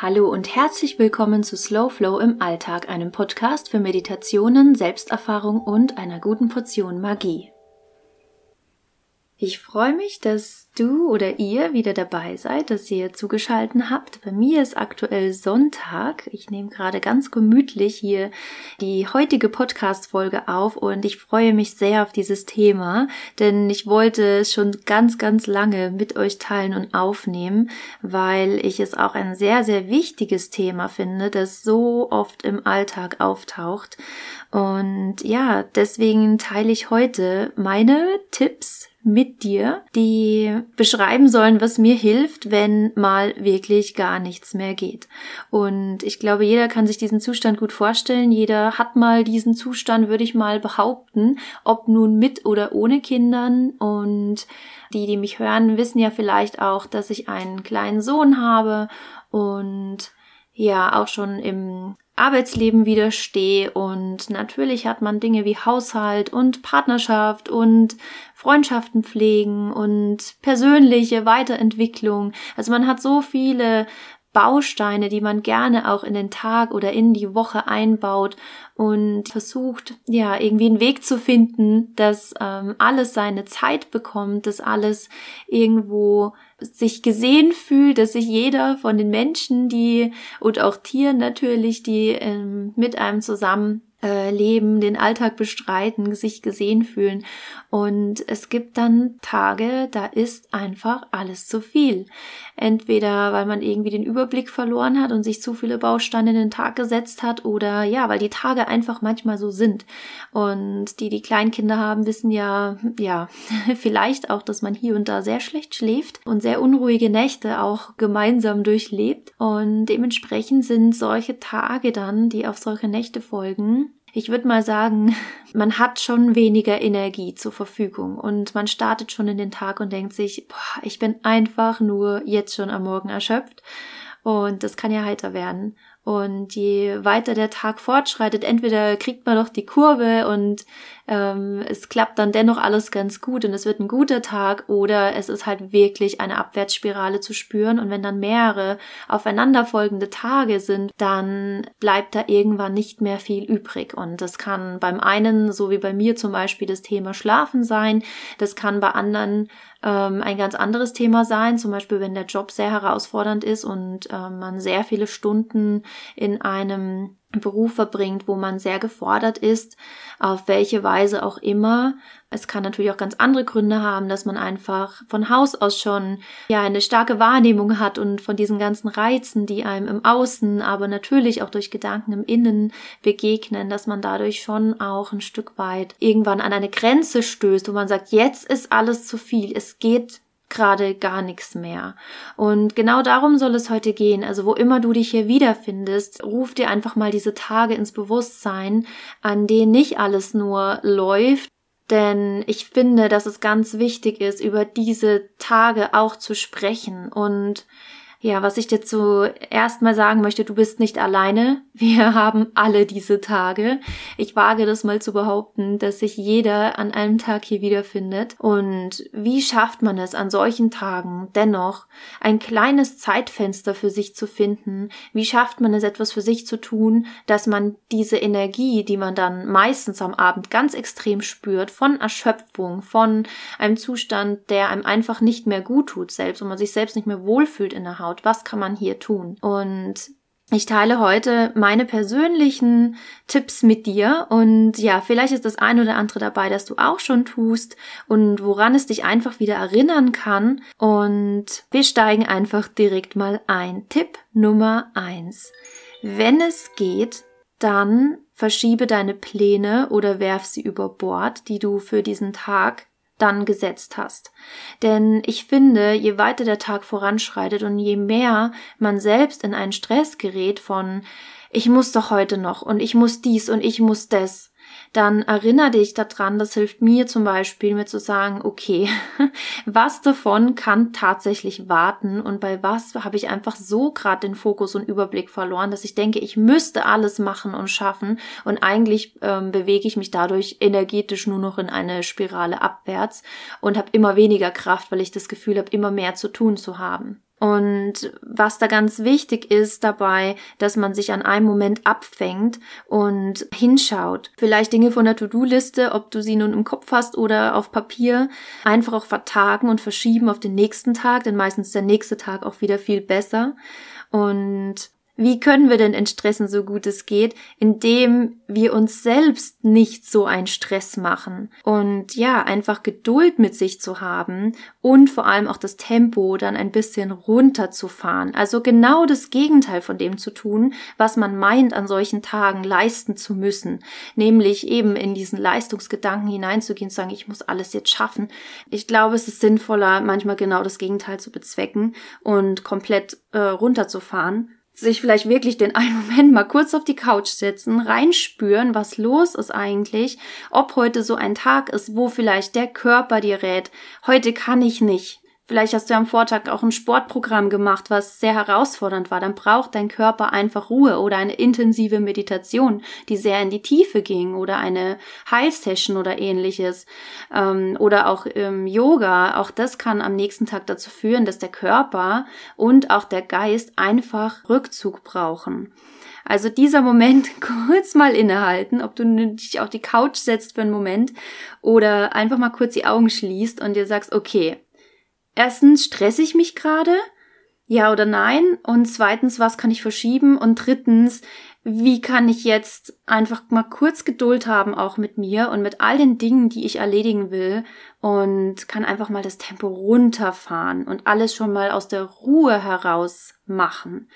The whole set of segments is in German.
Hallo und herzlich willkommen zu Slow Flow im Alltag, einem Podcast für Meditationen, Selbsterfahrung und einer guten Portion Magie. Ich freue mich, dass du oder ihr wieder dabei seid, dass ihr zugeschalten habt. Bei mir ist aktuell Sonntag. Ich nehme gerade ganz gemütlich hier die heutige Podcast-Folge auf und ich freue mich sehr auf dieses Thema, denn ich wollte es schon ganz, ganz lange mit euch teilen und aufnehmen, weil ich es auch ein sehr, sehr wichtiges Thema finde, das so oft im Alltag auftaucht. Und ja, deswegen teile ich heute meine Tipps mit dir, die beschreiben sollen, was mir hilft, wenn mal wirklich gar nichts mehr geht. Und ich glaube, jeder kann sich diesen Zustand gut vorstellen. Jeder hat mal diesen Zustand, würde ich mal behaupten, ob nun mit oder ohne Kindern. Und die, die mich hören, wissen ja vielleicht auch, dass ich einen kleinen Sohn habe und ja auch schon im Arbeitsleben widerstehe und natürlich hat man Dinge wie Haushalt und Partnerschaft und Freundschaften pflegen und persönliche Weiterentwicklung. Also man hat so viele Bausteine, die man gerne auch in den Tag oder in die Woche einbaut und versucht, ja, irgendwie einen Weg zu finden, dass ähm, alles seine Zeit bekommt, dass alles irgendwo sich gesehen fühlt, dass sich jeder von den Menschen, die und auch Tieren natürlich, die ähm, mit einem zusammen äh, leben, den Alltag bestreiten, sich gesehen fühlen. Und es gibt dann Tage, da ist einfach alles zu viel. Entweder weil man irgendwie den Überblick verloren hat und sich zu viele Bausteine in den Tag gesetzt hat oder ja, weil die Tage einfach manchmal so sind. Und die, die Kleinkinder haben, wissen ja, ja, vielleicht auch, dass man hier und da sehr schlecht schläft und sehr unruhige Nächte auch gemeinsam durchlebt. Und dementsprechend sind solche Tage dann, die auf solche Nächte folgen, ich würde mal sagen, man hat schon weniger Energie zur Verfügung und man startet schon in den Tag und denkt sich, boah, ich bin einfach nur jetzt schon am Morgen erschöpft und das kann ja heiter werden. Und je weiter der Tag fortschreitet, entweder kriegt man noch die Kurve und ähm, es klappt dann dennoch alles ganz gut und es wird ein guter Tag oder es ist halt wirklich eine Abwärtsspirale zu spüren. Und wenn dann mehrere aufeinanderfolgende Tage sind, dann bleibt da irgendwann nicht mehr viel übrig. Und das kann beim einen, so wie bei mir zum Beispiel, das Thema Schlafen sein, das kann bei anderen ähm, ein ganz anderes Thema sein, zum Beispiel wenn der Job sehr herausfordernd ist und äh, man sehr viele Stunden in einem Beruf verbringt, wo man sehr gefordert ist, auf welche Weise auch immer. Es kann natürlich auch ganz andere Gründe haben, dass man einfach von Haus aus schon ja eine starke Wahrnehmung hat und von diesen ganzen Reizen, die einem im Außen, aber natürlich auch durch Gedanken im Innen begegnen, dass man dadurch schon auch ein Stück weit irgendwann an eine Grenze stößt, wo man sagt, jetzt ist alles zu viel, es geht gerade gar nichts mehr. Und genau darum soll es heute gehen. Also wo immer du dich hier wiederfindest, ruf dir einfach mal diese Tage ins Bewusstsein, an denen nicht alles nur läuft. Denn ich finde, dass es ganz wichtig ist, über diese Tage auch zu sprechen und ja, was ich dir zuerst mal sagen möchte, du bist nicht alleine. Wir haben alle diese Tage. Ich wage das mal zu behaupten, dass sich jeder an einem Tag hier wiederfindet. Und wie schafft man es an solchen Tagen dennoch ein kleines Zeitfenster für sich zu finden? Wie schafft man es etwas für sich zu tun, dass man diese Energie, die man dann meistens am Abend ganz extrem spürt, von Erschöpfung, von einem Zustand, der einem einfach nicht mehr gut tut selbst und man sich selbst nicht mehr wohlfühlt in der Haut, anschaut, was kann man hier tun? Und ich teile heute meine persönlichen Tipps mit dir und ja, vielleicht ist das ein oder andere dabei, das du auch schon tust und woran es dich einfach wieder erinnern kann. Und wir steigen einfach direkt mal ein. Tipp Nummer eins: Wenn es geht, dann verschiebe deine Pläne oder werf sie über Bord, die du für diesen Tag dann gesetzt hast. Denn ich finde, je weiter der Tag voranschreitet und je mehr man selbst in einen Stress gerät von ich muss doch heute noch und ich muss dies und ich muss das, dann erinnere dich daran, das hilft mir zum Beispiel, mir zu sagen, okay, was davon kann tatsächlich warten und bei was habe ich einfach so gerade den Fokus und Überblick verloren, dass ich denke, ich müsste alles machen und schaffen und eigentlich ähm, bewege ich mich dadurch energetisch nur noch in eine Spirale abwärts und habe immer weniger Kraft, weil ich das Gefühl habe, immer mehr zu tun zu haben. Und was da ganz wichtig ist dabei, dass man sich an einem Moment abfängt und hinschaut. Vielleicht Dinge von der To-Do-Liste, ob du sie nun im Kopf hast oder auf Papier, einfach auch vertagen und verschieben auf den nächsten Tag, denn meistens ist der nächste Tag auch wieder viel besser. Und wie können wir denn entstressen, so gut es geht, indem wir uns selbst nicht so einen Stress machen und ja, einfach Geduld mit sich zu haben und vor allem auch das Tempo dann ein bisschen runterzufahren. Also genau das Gegenteil von dem zu tun, was man meint, an solchen Tagen leisten zu müssen, nämlich eben in diesen Leistungsgedanken hineinzugehen, zu sagen, ich muss alles jetzt schaffen. Ich glaube, es ist sinnvoller, manchmal genau das Gegenteil zu bezwecken und komplett äh, runterzufahren sich vielleicht wirklich den einen Moment mal kurz auf die Couch setzen, reinspüren, was los ist eigentlich, ob heute so ein Tag ist, wo vielleicht der Körper dir rät, heute kann ich nicht, Vielleicht hast du am Vortag auch ein Sportprogramm gemacht, was sehr herausfordernd war. Dann braucht dein Körper einfach Ruhe oder eine intensive Meditation, die sehr in die Tiefe ging oder eine Heilsession oder ähnliches. Ähm, oder auch im Yoga. Auch das kann am nächsten Tag dazu führen, dass der Körper und auch der Geist einfach Rückzug brauchen. Also dieser Moment kurz mal innehalten, ob du dich auf die Couch setzt für einen Moment oder einfach mal kurz die Augen schließt und dir sagst, okay, erstens, stress ich mich gerade? Ja oder nein? Und zweitens, was kann ich verschieben? Und drittens, wie kann ich jetzt einfach mal kurz Geduld haben, auch mit mir und mit all den Dingen, die ich erledigen will und kann einfach mal das Tempo runterfahren und alles schon mal aus der Ruhe heraus machen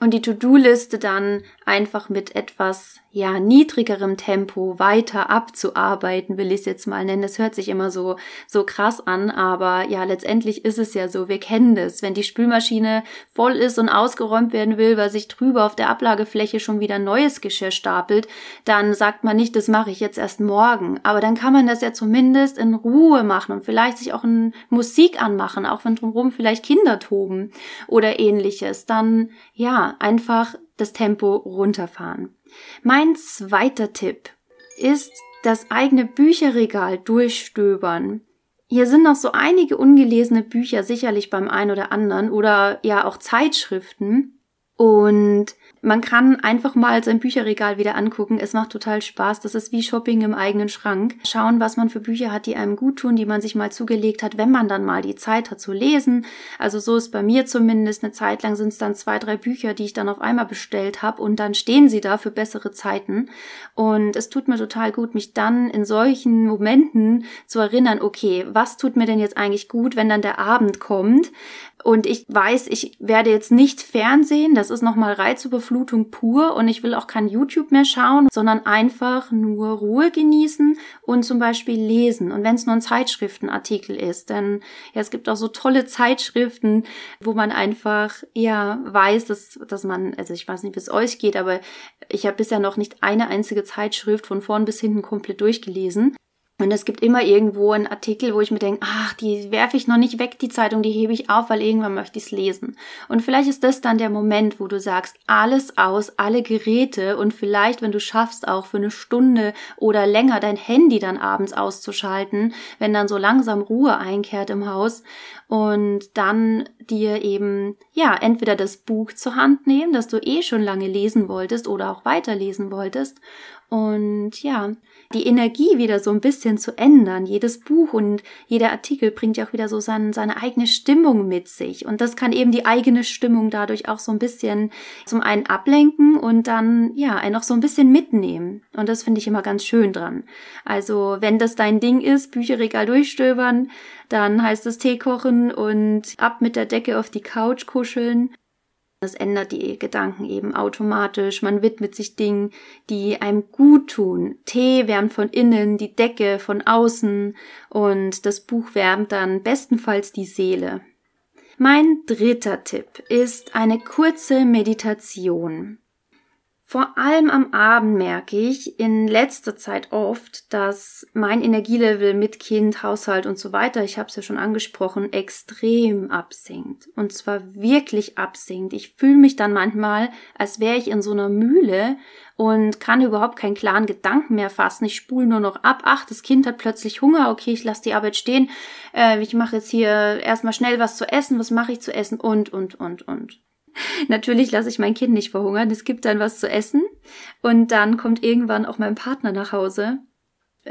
und die To-Do-Liste dann einfach mit etwas ja niedrigerem Tempo weiter abzuarbeiten, will ich es jetzt mal nennen. Das hört sich immer so so krass an, aber ja, letztendlich ist es ja so, wir kennen das, wenn die Spülmaschine voll ist und ausgeräumt werden will, weil sich drüber auf der Ablagefläche schon wieder neues Geschirr stapelt, dann sagt man nicht, das mache ich jetzt erst morgen, aber dann kann man das ja zumindest in Ruhe machen und vielleicht sich auch in Musik anmachen, auch wenn drumherum vielleicht Kinder toben oder ähnliches, dann ja, einfach das Tempo runterfahren. Mein zweiter Tipp ist das eigene Bücherregal durchstöbern. Hier sind noch so einige ungelesene Bücher sicherlich beim einen oder anderen oder ja auch Zeitschriften. Und man kann einfach mal sein Bücherregal wieder angucken. Es macht total Spaß. Das ist wie Shopping im eigenen Schrank. Schauen, was man für Bücher hat, die einem gut tun, die man sich mal zugelegt hat, wenn man dann mal die Zeit hat zu lesen. Also so ist bei mir zumindest. Eine Zeit lang sind es dann zwei, drei Bücher, die ich dann auf einmal bestellt habe und dann stehen sie da für bessere Zeiten. Und es tut mir total gut, mich dann in solchen Momenten zu erinnern, okay, was tut mir denn jetzt eigentlich gut, wenn dann der Abend kommt? Und ich weiß, ich werde jetzt nicht Fernsehen, das ist nochmal Reizüberflutung pur und ich will auch kein YouTube mehr schauen, sondern einfach nur Ruhe genießen und zum Beispiel lesen. Und wenn es nur ein Zeitschriftenartikel ist, denn ja, es gibt auch so tolle Zeitschriften, wo man einfach ja weiß, dass, dass man, also ich weiß nicht, wie es euch geht, aber ich habe bisher noch nicht eine einzige Zeitschrift von vorn bis hinten komplett durchgelesen. Und es gibt immer irgendwo einen Artikel, wo ich mir denke, ach, die werfe ich noch nicht weg, die Zeitung, die hebe ich auf, weil irgendwann möchte ich es lesen. Und vielleicht ist das dann der Moment, wo du sagst, alles aus, alle Geräte und vielleicht, wenn du schaffst, auch für eine Stunde oder länger dein Handy dann abends auszuschalten, wenn dann so langsam Ruhe einkehrt im Haus und dann dir eben, ja, entweder das Buch zur Hand nehmen, das du eh schon lange lesen wolltest oder auch weiterlesen wolltest und ja, die Energie wieder so ein bisschen zu ändern. Jedes Buch und jeder Artikel bringt ja auch wieder so sein, seine eigene Stimmung mit sich. Und das kann eben die eigene Stimmung dadurch auch so ein bisschen zum einen ablenken und dann, ja, einen auch so ein bisschen mitnehmen. Und das finde ich immer ganz schön dran. Also, wenn das dein Ding ist, Bücherregal durchstöbern, dann heißt es Tee kochen und ab mit der Decke auf die Couch kuscheln. Das ändert die Gedanken eben automatisch. Man widmet sich Dingen, die einem gut tun. Tee wärmt von innen, die Decke von außen und das Buch wärmt dann bestenfalls die Seele. Mein dritter Tipp ist eine kurze Meditation. Vor allem am Abend merke ich in letzter Zeit oft, dass mein Energielevel mit Kind, Haushalt und so weiter, ich habe es ja schon angesprochen, extrem absinkt. Und zwar wirklich absinkt. Ich fühle mich dann manchmal, als wäre ich in so einer Mühle und kann überhaupt keinen klaren Gedanken mehr fassen. Ich spule nur noch ab. Ach, das Kind hat plötzlich Hunger. Okay, ich lasse die Arbeit stehen. Äh, ich mache jetzt hier erstmal schnell was zu essen. Was mache ich zu essen? Und, und, und, und. Natürlich lasse ich mein Kind nicht verhungern. Es gibt dann was zu essen. Und dann kommt irgendwann auch mein Partner nach Hause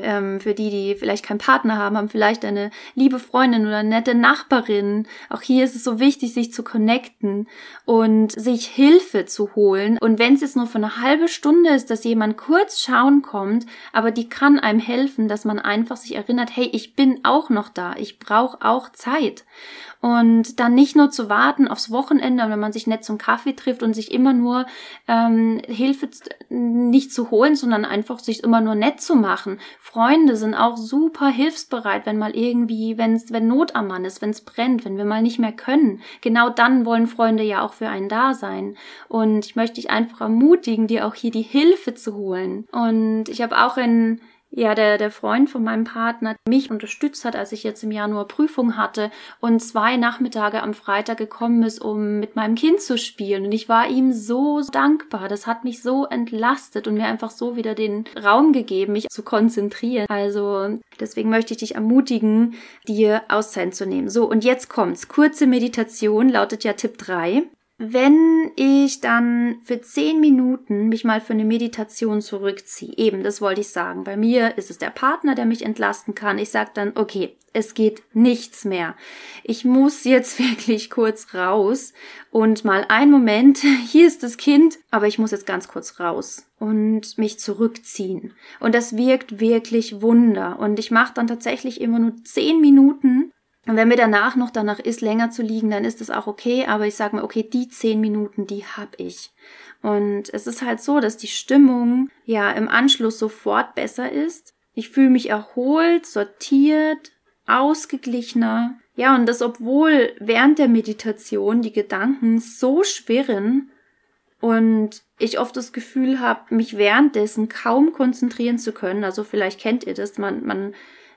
ähm, für die, die vielleicht keinen Partner haben, haben vielleicht eine liebe Freundin oder eine nette Nachbarin. Auch hier ist es so wichtig, sich zu connecten und sich Hilfe zu holen. Und wenn es jetzt nur für eine halbe Stunde ist, dass jemand kurz schauen kommt, aber die kann einem helfen, dass man einfach sich erinnert, hey, ich bin auch noch da, ich brauche auch Zeit. Und dann nicht nur zu warten aufs Wochenende, wenn man sich nett zum Kaffee trifft und sich immer nur ähm, Hilfe nicht zu holen, sondern einfach sich immer nur nett zu machen. Freunde sind auch super hilfsbereit, wenn mal irgendwie, wenn's, wenn Not am Mann ist, wenn es brennt, wenn wir mal nicht mehr können. Genau dann wollen Freunde ja auch für einen da sein. Und ich möchte dich einfach ermutigen, dir auch hier die Hilfe zu holen. Und ich habe auch in ja, der, der Freund von meinem Partner mich unterstützt hat, als ich jetzt im Januar Prüfung hatte und zwei Nachmittage am Freitag gekommen ist, um mit meinem Kind zu spielen. Und ich war ihm so dankbar. Das hat mich so entlastet und mir einfach so wieder den Raum gegeben, mich zu konzentrieren. Also deswegen möchte ich dich ermutigen, dir Auszeit zu nehmen. So, und jetzt kommt's. Kurze Meditation lautet ja Tipp 3. Wenn ich dann für zehn Minuten mich mal für eine Meditation zurückziehe, eben, das wollte ich sagen. Bei mir ist es der Partner, der mich entlasten kann. Ich sage dann, okay, es geht nichts mehr. Ich muss jetzt wirklich kurz raus und mal einen Moment, hier ist das Kind, aber ich muss jetzt ganz kurz raus und mich zurückziehen. Und das wirkt wirklich Wunder. Und ich mache dann tatsächlich immer nur zehn Minuten und wenn mir danach noch danach ist, länger zu liegen, dann ist das auch okay. Aber ich sage mir, okay, die zehn Minuten, die hab ich. Und es ist halt so, dass die Stimmung ja im Anschluss sofort besser ist. Ich fühle mich erholt, sortiert, ausgeglichener. Ja, und das obwohl während der Meditation die Gedanken so schwirren und ich oft das Gefühl habe, mich währenddessen kaum konzentrieren zu können. Also vielleicht kennt ihr das, man, man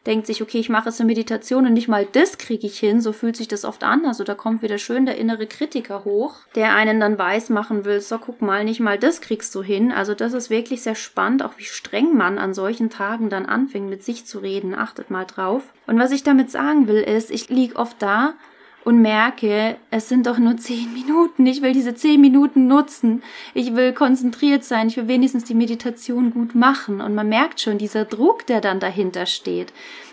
denkt sich, okay, ich mache jetzt eine Meditation und nicht mal das kriege ich hin, so fühlt sich das oft an. Also da kommt wieder schön der innere Kritiker hoch, der einen dann weiß machen will, so guck mal, nicht mal das kriegst du hin. Also das ist wirklich sehr spannend, auch wie streng man an solchen Tagen dann anfängt mit sich zu reden. Achtet mal drauf. Und was ich damit sagen will, ist, ich lieg oft da und merke, es sind doch nur zehn Minuten. Ich will diese zehn Minuten nutzen. Ich will konzentriert sein. Ich will wenigstens die Meditation gut machen. Und man merkt schon dieser Druck, der dann dahinter steht.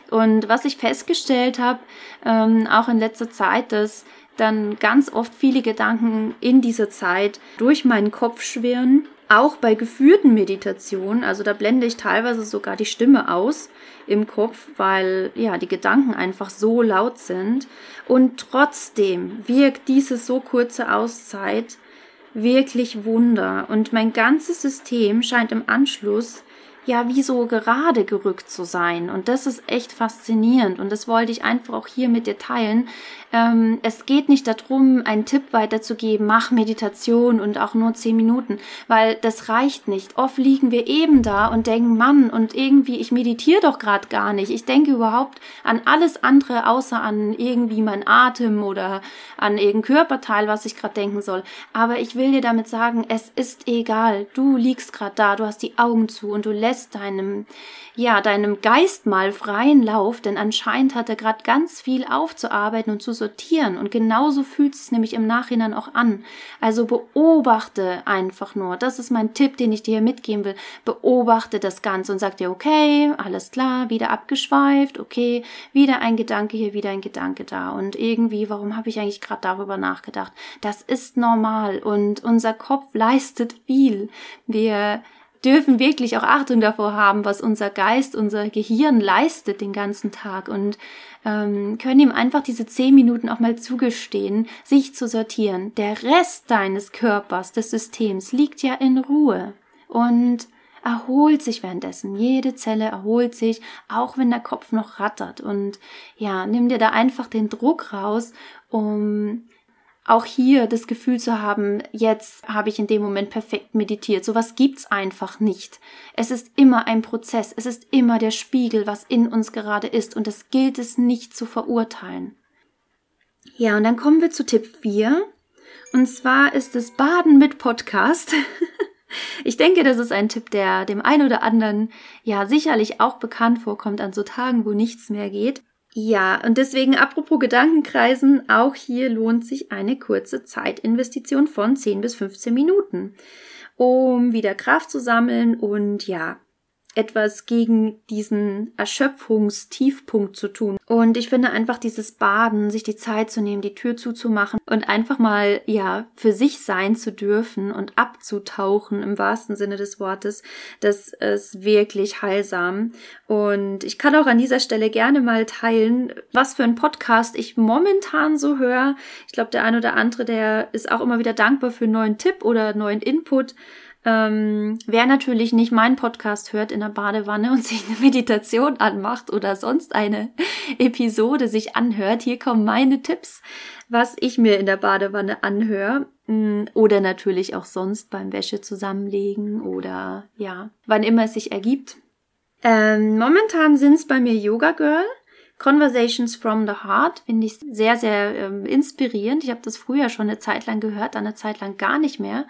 Und was ich festgestellt habe, ähm, auch in letzter Zeit, dass dann ganz oft viele Gedanken in dieser Zeit durch meinen Kopf schwirren. Auch bei geführten Meditationen, also da blende ich teilweise sogar die Stimme aus im Kopf, weil ja die Gedanken einfach so laut sind. Und trotzdem wirkt diese so kurze Auszeit wirklich Wunder. Und mein ganzes System scheint im Anschluss ja wie so gerade gerückt zu sein. Und das ist echt faszinierend. Und das wollte ich einfach auch hier mit dir teilen. Ähm, es geht nicht darum, einen Tipp weiterzugeben, mach Meditation und auch nur zehn Minuten, weil das reicht nicht. Oft liegen wir eben da und denken, Mann, und irgendwie, ich meditiere doch gerade gar nicht. Ich denke überhaupt an alles andere, außer an irgendwie mein Atem oder an irgendein Körperteil, was ich gerade denken soll. Aber ich will dir damit sagen, es ist egal. Du liegst gerade da, du hast die Augen zu und du lässt lässt deinem, ja, deinem Geist mal freien Lauf, denn anscheinend hat er gerade ganz viel aufzuarbeiten und zu sortieren. Und genauso fühlt es nämlich im Nachhinein auch an. Also beobachte einfach nur. Das ist mein Tipp, den ich dir mitgeben will. Beobachte das Ganze und sag dir, okay, alles klar, wieder abgeschweift, okay, wieder ein Gedanke hier, wieder ein Gedanke da. Und irgendwie, warum habe ich eigentlich gerade darüber nachgedacht? Das ist normal und unser Kopf leistet viel. Wir dürfen wirklich auch Achtung davor haben, was unser Geist, unser Gehirn leistet den ganzen Tag und ähm, können ihm einfach diese zehn Minuten auch mal zugestehen, sich zu sortieren. Der Rest deines Körpers, des Systems liegt ja in Ruhe und erholt sich währenddessen. Jede Zelle erholt sich, auch wenn der Kopf noch rattert. Und ja, nimm dir da einfach den Druck raus, um auch hier das Gefühl zu haben, jetzt habe ich in dem Moment perfekt meditiert. Sowas gibt's einfach nicht. Es ist immer ein Prozess. Es ist immer der Spiegel, was in uns gerade ist. Und das gilt es nicht zu verurteilen. Ja, und dann kommen wir zu Tipp 4. Und zwar ist es Baden mit Podcast. Ich denke, das ist ein Tipp, der dem einen oder anderen ja sicherlich auch bekannt vorkommt an so Tagen, wo nichts mehr geht. Ja, und deswegen apropos Gedankenkreisen, auch hier lohnt sich eine kurze Zeitinvestition von 10 bis 15 Minuten, um wieder Kraft zu sammeln und ja, etwas gegen diesen Erschöpfungstiefpunkt zu tun. Und ich finde einfach dieses Baden, sich die Zeit zu nehmen, die Tür zuzumachen und einfach mal, ja, für sich sein zu dürfen und abzutauchen im wahrsten Sinne des Wortes, das ist wirklich heilsam. Und ich kann auch an dieser Stelle gerne mal teilen, was für ein Podcast ich momentan so höre. Ich glaube, der ein oder andere, der ist auch immer wieder dankbar für einen neuen Tipp oder neuen Input. Ähm, wer natürlich nicht meinen Podcast hört in der Badewanne und sich eine Meditation anmacht oder sonst eine Episode sich anhört, hier kommen meine Tipps, was ich mir in der Badewanne anhöre. Mm, oder natürlich auch sonst beim Wäsche zusammenlegen oder ja, wann immer es sich ergibt. Ähm, momentan sind es bei mir Yoga Girl. Conversations from the Heart finde ich sehr, sehr ähm, inspirierend. Ich habe das früher schon eine Zeit lang gehört, dann eine Zeit lang gar nicht mehr.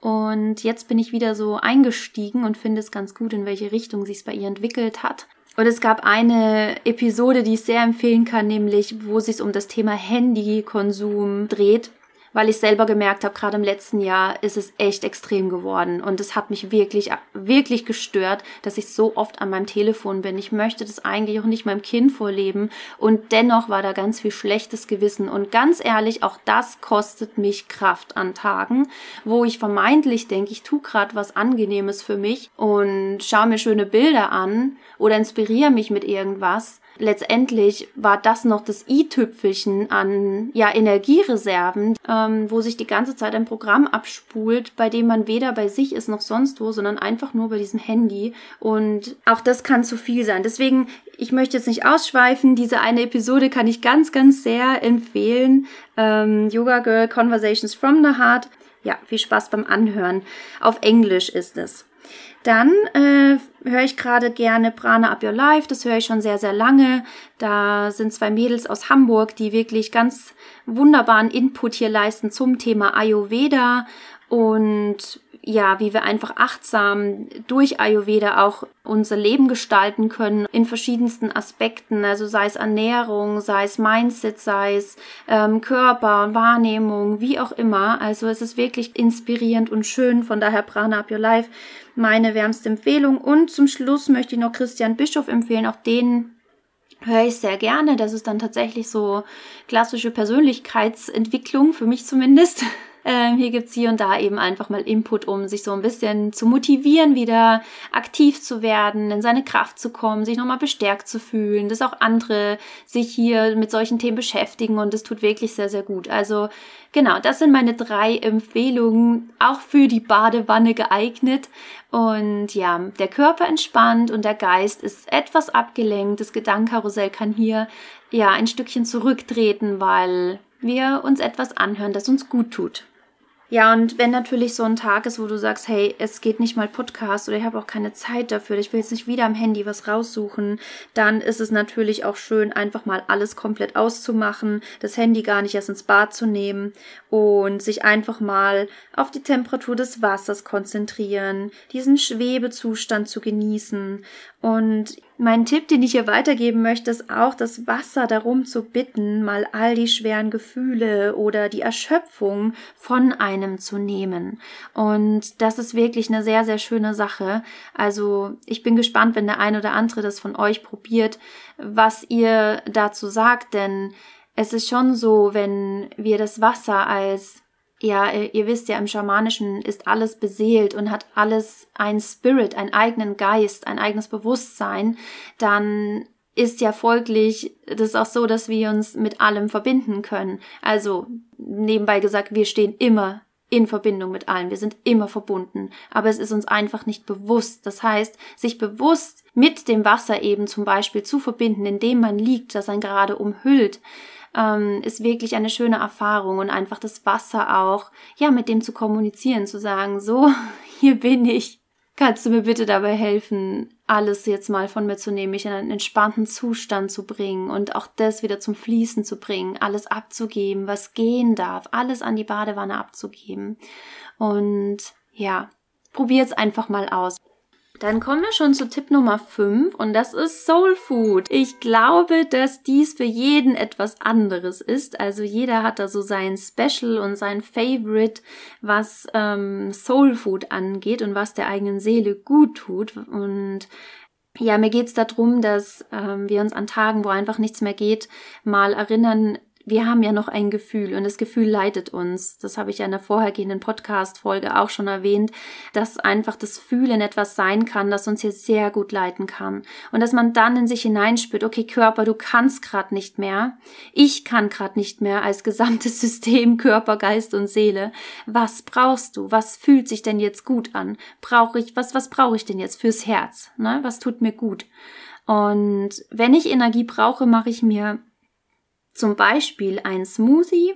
Und jetzt bin ich wieder so eingestiegen und finde es ganz gut, in welche Richtung sich es bei ihr entwickelt hat. Und es gab eine Episode, die ich sehr empfehlen kann, nämlich wo es sich um das Thema Handykonsum dreht weil ich selber gemerkt habe, gerade im letzten Jahr ist es echt extrem geworden. Und es hat mich wirklich, wirklich gestört, dass ich so oft an meinem Telefon bin. Ich möchte das eigentlich auch nicht meinem Kind vorleben. Und dennoch war da ganz viel schlechtes Gewissen. Und ganz ehrlich, auch das kostet mich Kraft an Tagen, wo ich vermeintlich denke, ich tue gerade was Angenehmes für mich und schaue mir schöne Bilder an oder inspiriere mich mit irgendwas letztendlich war das noch das i-Tüpfelchen an ja, Energiereserven, ähm, wo sich die ganze Zeit ein Programm abspult, bei dem man weder bei sich ist noch sonst wo, sondern einfach nur bei diesem Handy. Und auch das kann zu viel sein. Deswegen, ich möchte jetzt nicht ausschweifen. Diese eine Episode kann ich ganz, ganz sehr empfehlen. Ähm, Yoga Girl Conversations from the Heart. Ja, viel Spaß beim Anhören. Auf Englisch ist es. Dann äh, höre ich gerade gerne Prana Up Your Life, das höre ich schon sehr, sehr lange. Da sind zwei Mädels aus Hamburg, die wirklich ganz wunderbaren Input hier leisten zum Thema Ayurveda und ja, wie wir einfach achtsam durch Ayurveda auch unser Leben gestalten können in verschiedensten Aspekten, also sei es Ernährung, sei es Mindset, sei es ähm, Körper, Wahrnehmung, wie auch immer. Also es ist wirklich inspirierend und schön. Von daher Prana Up Your Life meine wärmste Empfehlung. Und zum Schluss möchte ich noch Christian Bischof empfehlen. Auch den höre ich sehr gerne. Das ist dann tatsächlich so klassische Persönlichkeitsentwicklung, für mich zumindest. Ähm, hier gibt's hier und da eben einfach mal Input, um sich so ein bisschen zu motivieren, wieder aktiv zu werden, in seine Kraft zu kommen, sich nochmal bestärkt zu fühlen, dass auch andere sich hier mit solchen Themen beschäftigen und es tut wirklich sehr, sehr gut. Also genau, das sind meine drei Empfehlungen, auch für die Badewanne geeignet. Und ja, der Körper entspannt und der Geist ist etwas abgelenkt. Das Gedankenkarussell kann hier ja ein Stückchen zurücktreten, weil wir uns etwas anhören, das uns gut tut. Ja, und wenn natürlich so ein Tag ist, wo du sagst, hey, es geht nicht mal Podcast oder ich habe auch keine Zeit dafür, ich will jetzt nicht wieder am Handy was raussuchen, dann ist es natürlich auch schön, einfach mal alles komplett auszumachen, das Handy gar nicht erst ins Bad zu nehmen und sich einfach mal auf die Temperatur des Wassers konzentrieren, diesen Schwebezustand zu genießen. Und mein Tipp, den ich hier weitergeben möchte, ist auch, das Wasser darum zu bitten, mal all die schweren Gefühle oder die Erschöpfung von einem zu nehmen. Und das ist wirklich eine sehr, sehr schöne Sache. Also ich bin gespannt, wenn der ein oder andere das von euch probiert, was ihr dazu sagt, denn es ist schon so, wenn wir das Wasser als ja, ihr wisst ja, im Schamanischen ist alles beseelt und hat alles ein Spirit, einen eigenen Geist, ein eigenes Bewusstsein, dann ist ja folglich das auch so, dass wir uns mit allem verbinden können. Also nebenbei gesagt, wir stehen immer in Verbindung mit allem. Wir sind immer verbunden, aber es ist uns einfach nicht bewusst. Das heißt, sich bewusst mit dem Wasser eben zum Beispiel zu verbinden, indem man liegt, das einen gerade umhüllt, ähm, ist wirklich eine schöne Erfahrung und einfach das Wasser auch, ja, mit dem zu kommunizieren, zu sagen, so, hier bin ich. Kannst du mir bitte dabei helfen, alles jetzt mal von mir zu nehmen, mich in einen entspannten Zustand zu bringen und auch das wieder zum Fließen zu bringen, alles abzugeben, was gehen darf, alles an die Badewanne abzugeben. Und ja, probier's einfach mal aus. Dann kommen wir schon zu Tipp Nummer 5 und das ist Soul Food. Ich glaube, dass dies für jeden etwas anderes ist. Also jeder hat da so sein Special und sein Favorite, was ähm, Soul Food angeht und was der eigenen Seele gut tut. Und ja, mir geht's darum, dass ähm, wir uns an Tagen, wo einfach nichts mehr geht, mal erinnern, wir haben ja noch ein Gefühl und das Gefühl leitet uns. Das habe ich ja in der vorhergehenden Podcast-Folge auch schon erwähnt, dass einfach das Fühlen etwas sein kann, das uns hier sehr gut leiten kann. Und dass man dann in sich hineinspürt, okay, Körper, du kannst gerade nicht mehr. Ich kann gerade nicht mehr als gesamtes System, Körper, Geist und Seele. Was brauchst du? Was fühlt sich denn jetzt gut an? Brauche ich, was, was brauche ich denn jetzt fürs Herz? Ne? Was tut mir gut? Und wenn ich Energie brauche, mache ich mir zum Beispiel ein Smoothie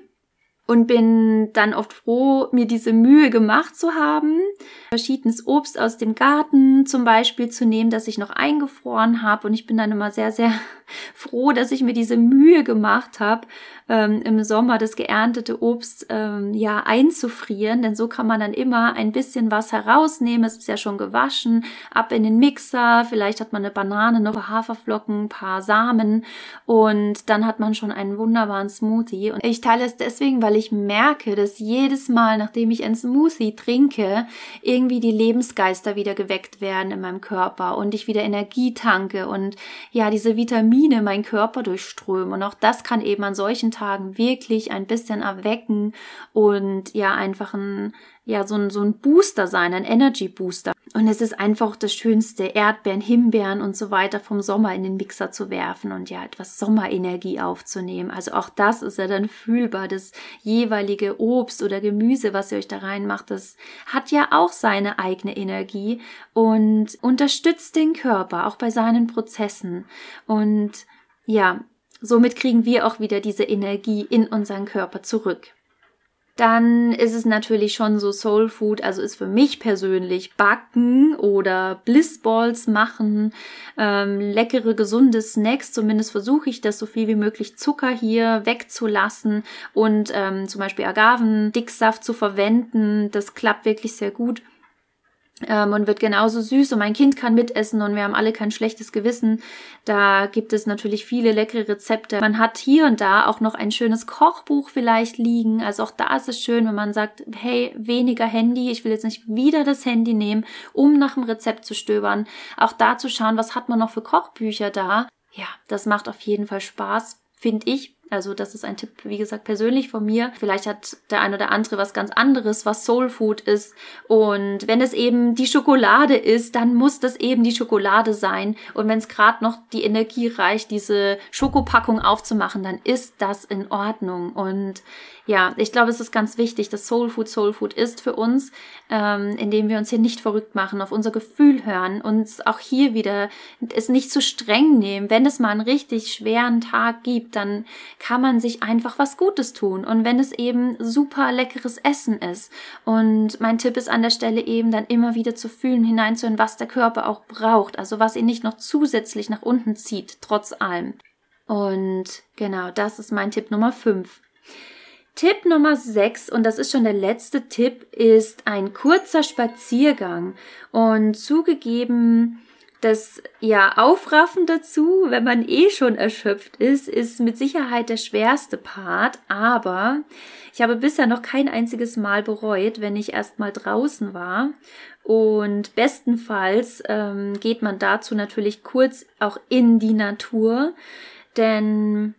und bin dann oft froh, mir diese Mühe gemacht zu haben, verschiedenes Obst aus dem Garten zum Beispiel zu nehmen, das ich noch eingefroren habe. Und ich bin dann immer sehr, sehr froh, dass ich mir diese Mühe gemacht habe, ähm, im Sommer das geerntete Obst ähm, ja einzufrieren, denn so kann man dann immer ein bisschen was herausnehmen. Es ist ja schon gewaschen, ab in den Mixer. Vielleicht hat man eine Banane, noch Haferflocken, ein paar Samen und dann hat man schon einen wunderbaren Smoothie. Und ich teile es deswegen, weil ich merke, dass jedes Mal, nachdem ich ein Smoothie trinke, irgendwie die Lebensgeister wieder geweckt werden in meinem Körper und ich wieder Energie tanke und ja, diese Vitamine meinen Körper durchströmen. Und auch das kann eben an solchen Tagen wirklich ein bisschen erwecken und ja einfach ein ja so ein so ein Booster sein, ein Energy Booster. Und es ist einfach das Schönste, Erdbeeren, Himbeeren und so weiter vom Sommer in den Mixer zu werfen und ja etwas Sommerenergie aufzunehmen. Also auch das ist ja dann fühlbar. Das jeweilige Obst oder Gemüse, was ihr euch da reinmacht, das hat ja auch seine eigene Energie und unterstützt den Körper auch bei seinen Prozessen. Und ja, Somit kriegen wir auch wieder diese Energie in unseren Körper zurück. Dann ist es natürlich schon so Soul Food, also ist für mich persönlich Backen oder Blissballs machen, ähm, leckere, gesunde Snacks. Zumindest versuche ich das so viel wie möglich Zucker hier wegzulassen und ähm, zum Beispiel Agavendicksaft zu verwenden. Das klappt wirklich sehr gut ähm, und wird genauso süß und mein Kind kann mitessen und wir haben alle kein schlechtes Gewissen. Da gibt es natürlich viele leckere Rezepte. Man hat hier und da auch noch ein schönes Kochbuch vielleicht liegen. Also auch da ist es schön, wenn man sagt, hey, weniger Handy, ich will jetzt nicht wieder das Handy nehmen, um nach dem Rezept zu stöbern. Auch da zu schauen, was hat man noch für Kochbücher da. Ja, das macht auf jeden Fall Spaß, finde ich also das ist ein Tipp, wie gesagt, persönlich von mir. Vielleicht hat der ein oder andere was ganz anderes, was Soul Food ist. Und wenn es eben die Schokolade ist, dann muss das eben die Schokolade sein. Und wenn es gerade noch die Energie reicht, diese Schokopackung aufzumachen, dann ist das in Ordnung. Und ja, ich glaube, es ist ganz wichtig, dass Soul Food Soul Food ist für uns, ähm, indem wir uns hier nicht verrückt machen, auf unser Gefühl hören, uns auch hier wieder es nicht zu streng nehmen. Wenn es mal einen richtig schweren Tag gibt, dann kann man sich einfach was Gutes tun. Und wenn es eben super leckeres Essen ist. Und mein Tipp ist an der Stelle eben dann immer wieder zu fühlen, hineinzuhören, was der Körper auch braucht. Also was ihn nicht noch zusätzlich nach unten zieht, trotz allem. Und genau, das ist mein Tipp Nummer 5. Tipp Nummer 6, und das ist schon der letzte Tipp, ist ein kurzer Spaziergang. Und zugegeben, das ja Aufraffen dazu, wenn man eh schon erschöpft ist, ist mit Sicherheit der schwerste Part. Aber ich habe bisher noch kein einziges Mal bereut, wenn ich erst mal draußen war. Und bestenfalls ähm, geht man dazu natürlich kurz auch in die Natur, denn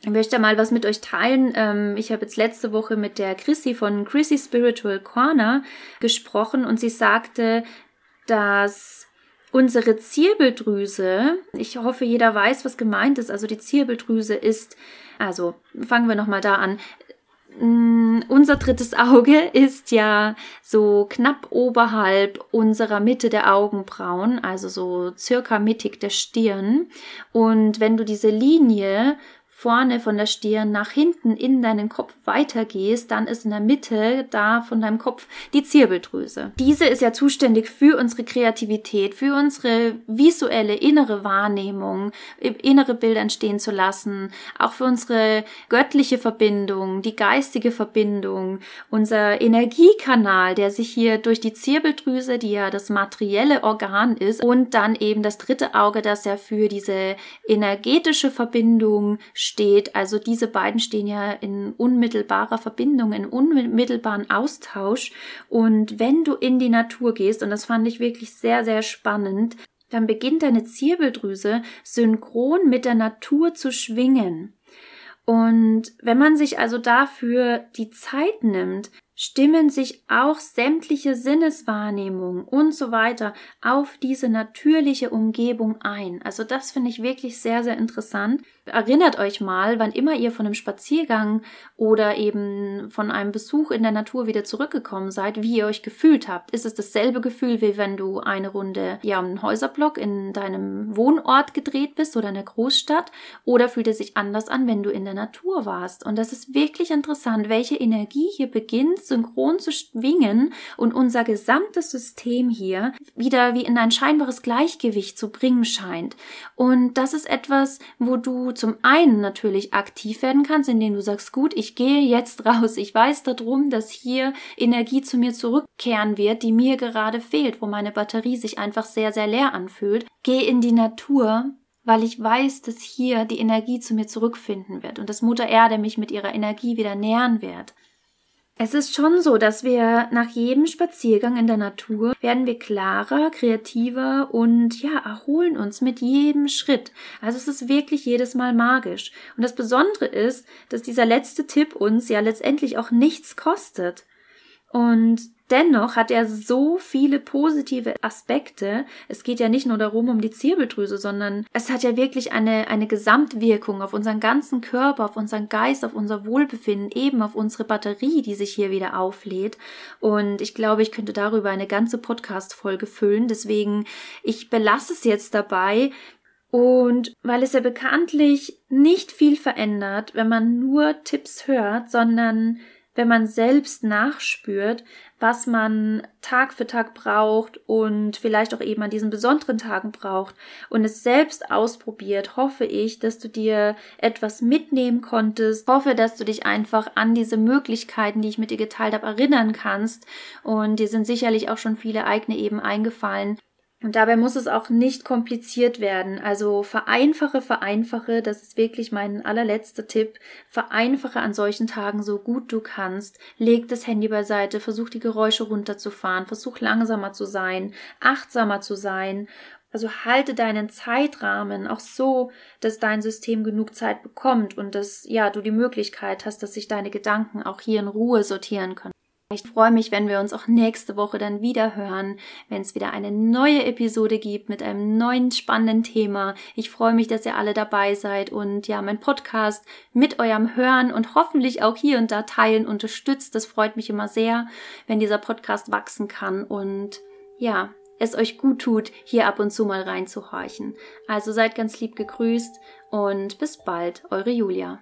ich möchte mal was mit euch teilen. Ähm, ich habe jetzt letzte Woche mit der Chrissy von Chrissy Spiritual Corner gesprochen und sie sagte, dass unsere Zirbeldrüse, ich hoffe, jeder weiß, was gemeint ist. Also die Zirbeldrüse ist, also fangen wir nochmal da an. Mm, unser drittes Auge ist ja so knapp oberhalb unserer Mitte der Augenbrauen, also so circa mittig der Stirn. Und wenn du diese Linie vorne von der Stirn nach hinten in deinen Kopf weitergehst, dann ist in der Mitte da von deinem Kopf die Zirbeldrüse. Diese ist ja zuständig für unsere Kreativität, für unsere visuelle innere Wahrnehmung, innere Bilder entstehen zu lassen, auch für unsere göttliche Verbindung, die geistige Verbindung, unser Energiekanal, der sich hier durch die Zirbeldrüse, die ja das materielle Organ ist, und dann eben das dritte Auge, das ja für diese energetische Verbindung steht. Also diese beiden stehen ja in unmittelbarer Verbindung, in unmittelbaren Austausch. Und wenn du in die Natur gehst, und das fand ich wirklich sehr, sehr spannend, dann beginnt deine Zirbeldrüse synchron mit der Natur zu schwingen. Und wenn man sich also dafür die Zeit nimmt, stimmen sich auch sämtliche Sinneswahrnehmungen und so weiter auf diese natürliche Umgebung ein. Also das finde ich wirklich sehr, sehr interessant. Erinnert euch mal, wann immer ihr von einem Spaziergang oder eben von einem Besuch in der Natur wieder zurückgekommen seid, wie ihr euch gefühlt habt. Ist es dasselbe Gefühl, wie wenn du eine Runde ja einen Häuserblock in deinem Wohnort gedreht bist oder in der Großstadt? Oder fühlt es sich anders an, wenn du in der Natur warst? Und das ist wirklich interessant, welche Energie hier beginnt, synchron zu schwingen und unser gesamtes System hier wieder wie in ein scheinbares Gleichgewicht zu bringen scheint. Und das ist etwas, wo du zum einen natürlich aktiv werden kannst, indem du sagst, gut, ich gehe jetzt raus. Ich weiß darum, dass hier Energie zu mir zurückkehren wird, die mir gerade fehlt, wo meine Batterie sich einfach sehr, sehr leer anfühlt. Geh in die Natur, weil ich weiß, dass hier die Energie zu mir zurückfinden wird und dass Mutter Erde mich mit ihrer Energie wieder nähern wird. Es ist schon so, dass wir nach jedem Spaziergang in der Natur werden wir klarer, kreativer und ja, erholen uns mit jedem Schritt. Also es ist wirklich jedes Mal magisch. Und das Besondere ist, dass dieser letzte Tipp uns ja letztendlich auch nichts kostet. Und Dennoch hat er so viele positive Aspekte. Es geht ja nicht nur darum, um die Zirbeldrüse, sondern es hat ja wirklich eine, eine Gesamtwirkung auf unseren ganzen Körper, auf unseren Geist, auf unser Wohlbefinden, eben auf unsere Batterie, die sich hier wieder auflädt. Und ich glaube, ich könnte darüber eine ganze Podcast-Folge füllen. Deswegen, ich belasse es jetzt dabei. Und weil es ja bekanntlich nicht viel verändert, wenn man nur Tipps hört, sondern wenn man selbst nachspürt, was man Tag für Tag braucht und vielleicht auch eben an diesen besonderen Tagen braucht und es selbst ausprobiert, hoffe ich, dass du dir etwas mitnehmen konntest. Hoffe, dass du dich einfach an diese Möglichkeiten, die ich mit dir geteilt habe, erinnern kannst. Und dir sind sicherlich auch schon viele eigene eben eingefallen, und dabei muss es auch nicht kompliziert werden. Also vereinfache, vereinfache, das ist wirklich mein allerletzter Tipp. Vereinfache an solchen Tagen so gut du kannst. Leg das Handy beiseite, versuch die Geräusche runterzufahren, versuch langsamer zu sein, achtsamer zu sein. Also halte deinen Zeitrahmen auch so, dass dein System genug Zeit bekommt und dass ja du die Möglichkeit hast, dass sich deine Gedanken auch hier in Ruhe sortieren können. Ich freue mich, wenn wir uns auch nächste Woche dann wieder hören, wenn es wieder eine neue Episode gibt mit einem neuen spannenden Thema. Ich freue mich, dass ihr alle dabei seid und ja, mein Podcast mit eurem Hören und hoffentlich auch hier und da teilen unterstützt. Das freut mich immer sehr, wenn dieser Podcast wachsen kann und ja, es euch gut tut, hier ab und zu mal reinzuhorchen. Also seid ganz lieb gegrüßt und bis bald, eure Julia.